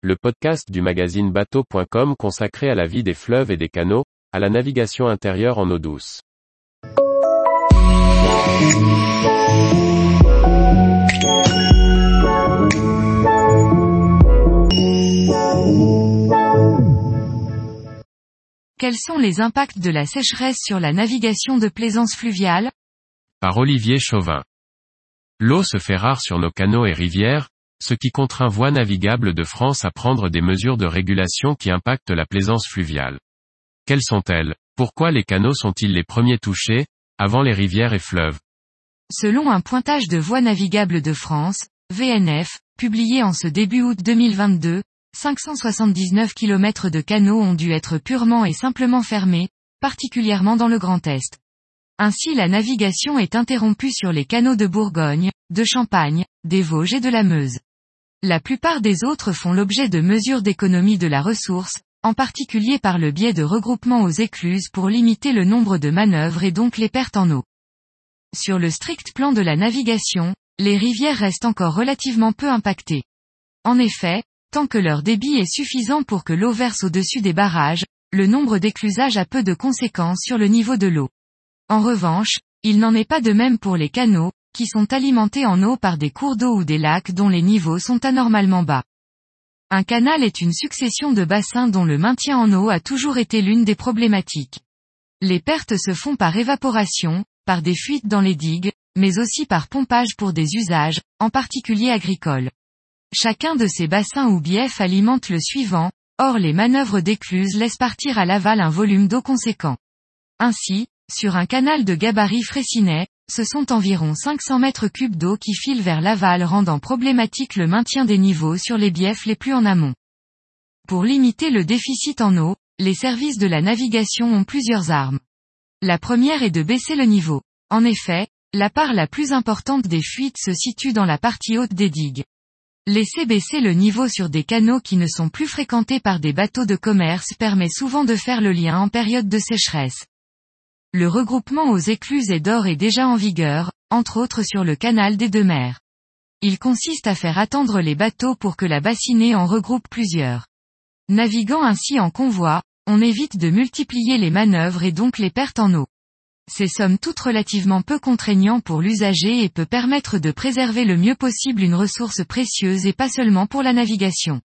le podcast du magazine bateau.com consacré à la vie des fleuves et des canaux, à la navigation intérieure en eau douce. Quels sont les impacts de la sécheresse sur la navigation de plaisance fluviale? Par Olivier Chauvin. L'eau se fait rare sur nos canaux et rivières, ce qui contraint Voies navigables de France à prendre des mesures de régulation qui impactent la plaisance fluviale. Quelles sont-elles? Pourquoi les canaux sont-ils les premiers touchés, avant les rivières et fleuves? Selon un pointage de Voies navigables de France, VNF, publié en ce début août 2022, 579 km de canaux ont dû être purement et simplement fermés, particulièrement dans le Grand Est. Ainsi la navigation est interrompue sur les canaux de Bourgogne, de Champagne, des Vosges et de la Meuse. La plupart des autres font l'objet de mesures d'économie de la ressource, en particulier par le biais de regroupements aux écluses pour limiter le nombre de manœuvres et donc les pertes en eau. Sur le strict plan de la navigation, les rivières restent encore relativement peu impactées. En effet, tant que leur débit est suffisant pour que l'eau verse au-dessus des barrages, le nombre d'éclusages a peu de conséquences sur le niveau de l'eau. En revanche, il n'en est pas de même pour les canaux, qui sont alimentés en eau par des cours d'eau ou des lacs dont les niveaux sont anormalement bas. Un canal est une succession de bassins dont le maintien en eau a toujours été l'une des problématiques. Les pertes se font par évaporation, par des fuites dans les digues, mais aussi par pompage pour des usages, en particulier agricoles. Chacun de ces bassins ou biefs alimente le suivant, or les manœuvres d'écluse laissent partir à l'aval un volume d'eau conséquent. Ainsi, sur un canal de gabarit Fraissinet, ce sont environ 500 mètres cubes d'eau qui filent vers l'aval rendant problématique le maintien des niveaux sur les biefs les plus en amont. Pour limiter le déficit en eau, les services de la navigation ont plusieurs armes. La première est de baisser le niveau. En effet, la part la plus importante des fuites se situe dans la partie haute des digues. Laisser baisser le niveau sur des canaux qui ne sont plus fréquentés par des bateaux de commerce permet souvent de faire le lien en période de sécheresse. Le regroupement aux écluses et d'or est déjà en vigueur, entre autres sur le canal des deux mers. Il consiste à faire attendre les bateaux pour que la bassinée en regroupe plusieurs. Naviguant ainsi en convoi, on évite de multiplier les manœuvres et donc les pertes en eau. C'est somme toute relativement peu contraignant pour l'usager et peut permettre de préserver le mieux possible une ressource précieuse et pas seulement pour la navigation.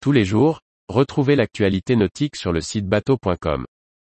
Tous les jours, retrouvez l'actualité nautique sur le site bateau.com.